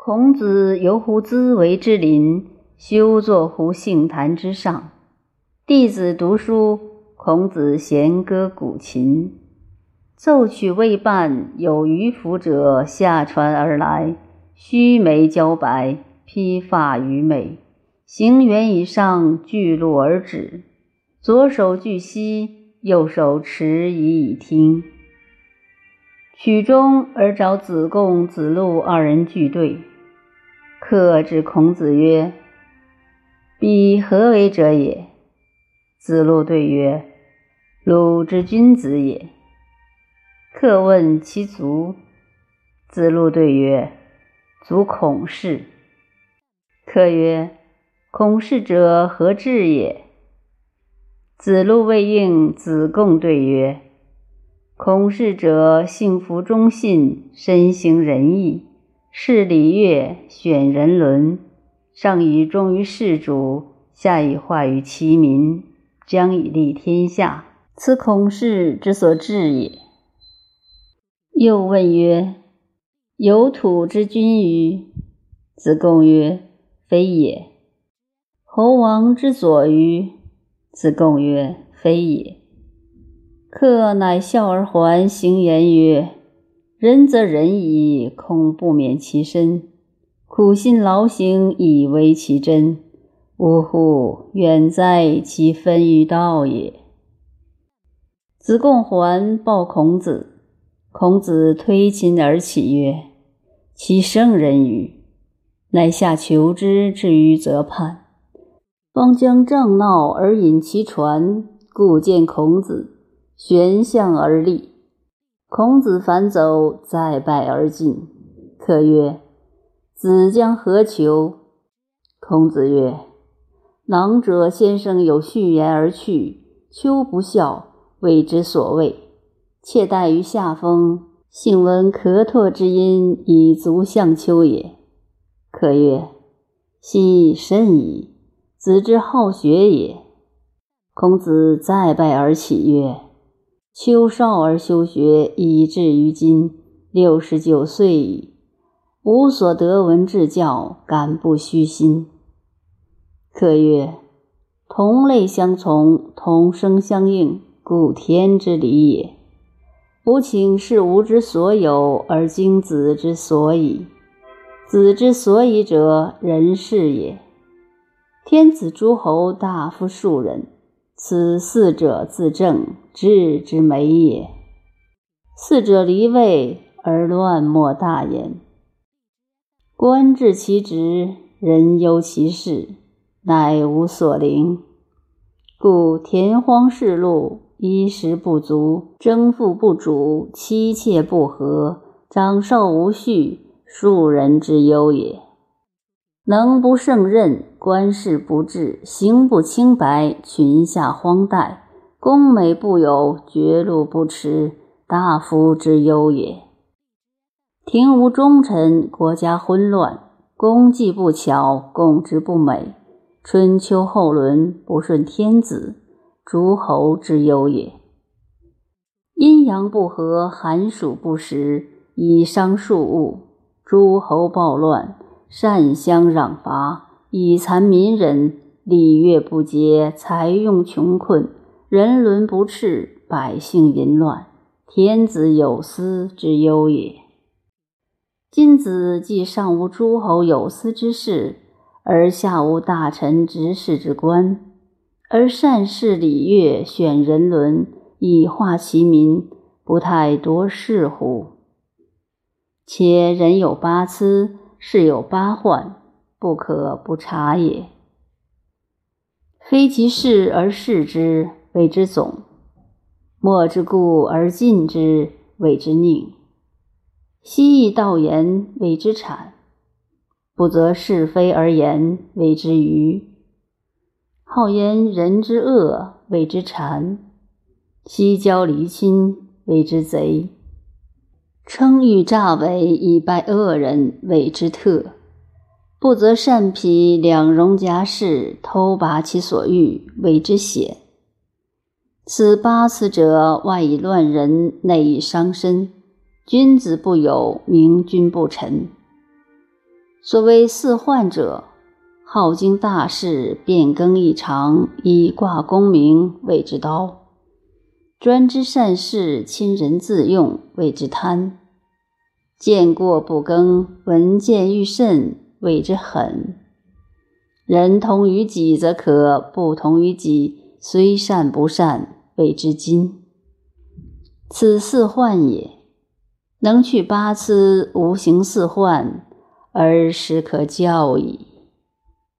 孔子游乎兹为之林，休坐乎杏坛之上。弟子读书，孔子弦歌鼓琴，奏曲未半，有渔夫者下船而来，须眉焦白，披发愚昧，行辕以上，巨鹿而止，左手据膝，右手持以以听。曲终而找子贡、子路二人俱对。客之孔子曰：“彼何为者也？”子路对曰：“鲁之君子也。”客问其族，子路对曰：“族孔氏。”客曰：“孔氏者何志也？”子路未应，子贡对曰：“孔氏者，幸福忠信，身行仁义。”是礼乐，选人伦，上以忠于事主，下以化于其民，将以利天下。此孔氏之所至也。又问曰：“有土之君于？”子贡曰：“非也。”侯王之所于？子贡曰：“非也。”客乃笑而还，行言曰。仁则仁矣，恐不免其身；苦心劳行以为其真。呜呼！远哉其分于道也！子贡还报孔子，孔子推琴而起曰：“其圣人与？”乃下求之，至于泽畔，方将杖闹而引其船，故见孔子，悬象而立。孔子反走，再拜而进。客曰：“子将何求？”孔子曰：“囊者先生有序言而去，秋不孝，谓之所谓。妾待于下风，幸闻咳唾之音，以足向秋也。”客曰：“奚甚矣！子之好学也。”孔子再拜而起曰。秋少而修学，以至于今六十九岁矣，无所得闻至教，敢不虚心？客曰：同类相从，同声相应，故天之理也。吾请是吾之所有，而经子之所以。子之所以者，人事也。天子诸侯大夫庶人。此四者自正，治之美也。四者离位而乱莫大焉。官治其职，人忧其事，乃无所灵。故田荒世路，衣食不足，征赋不主，妻妾不和，长少无序，庶人之忧也。能不胜任，官事不治，行不清白，群下荒怠，宫美不有，绝路不持，大夫之忧也。庭无忠臣，国家昏乱，功绩不巧，共之不美，春秋后轮不顺天子，诸侯之忧也。阴阳不和，寒暑不时，以伤庶物，诸侯暴乱。善相攘伐，以残民人；礼乐不节，财用穷困，人伦不治，百姓淫乱，天子有私之忧也。今子既上无诸侯有司之事，而下无大臣执事之官，而善事礼乐，选人伦，以化其民，不太多事乎？且人有八思。事有八患，不可不察也。非其事而事之，谓之总；莫之故而进之，谓之佞。希易道言，谓之谄；不择是非而言，谓之愚。好言人之恶，谓之谄；西交离亲，谓之贼。称誉诈伪以败恶人，谓之特；不择善匹，两容夹饰，偷拔其所欲，谓之血。此八辞者，外以乱人，内以伤身。君子不有，明君不臣。所谓四患者，好经大事，变更异常，以挂功名谓之刀；专知善事，亲人自用谓之贪；见过不更，闻见欲甚谓之狠。人同于己则可，不同于己，虽善不善谓之今。此四患也。能去八思，无形四患，而时可教矣。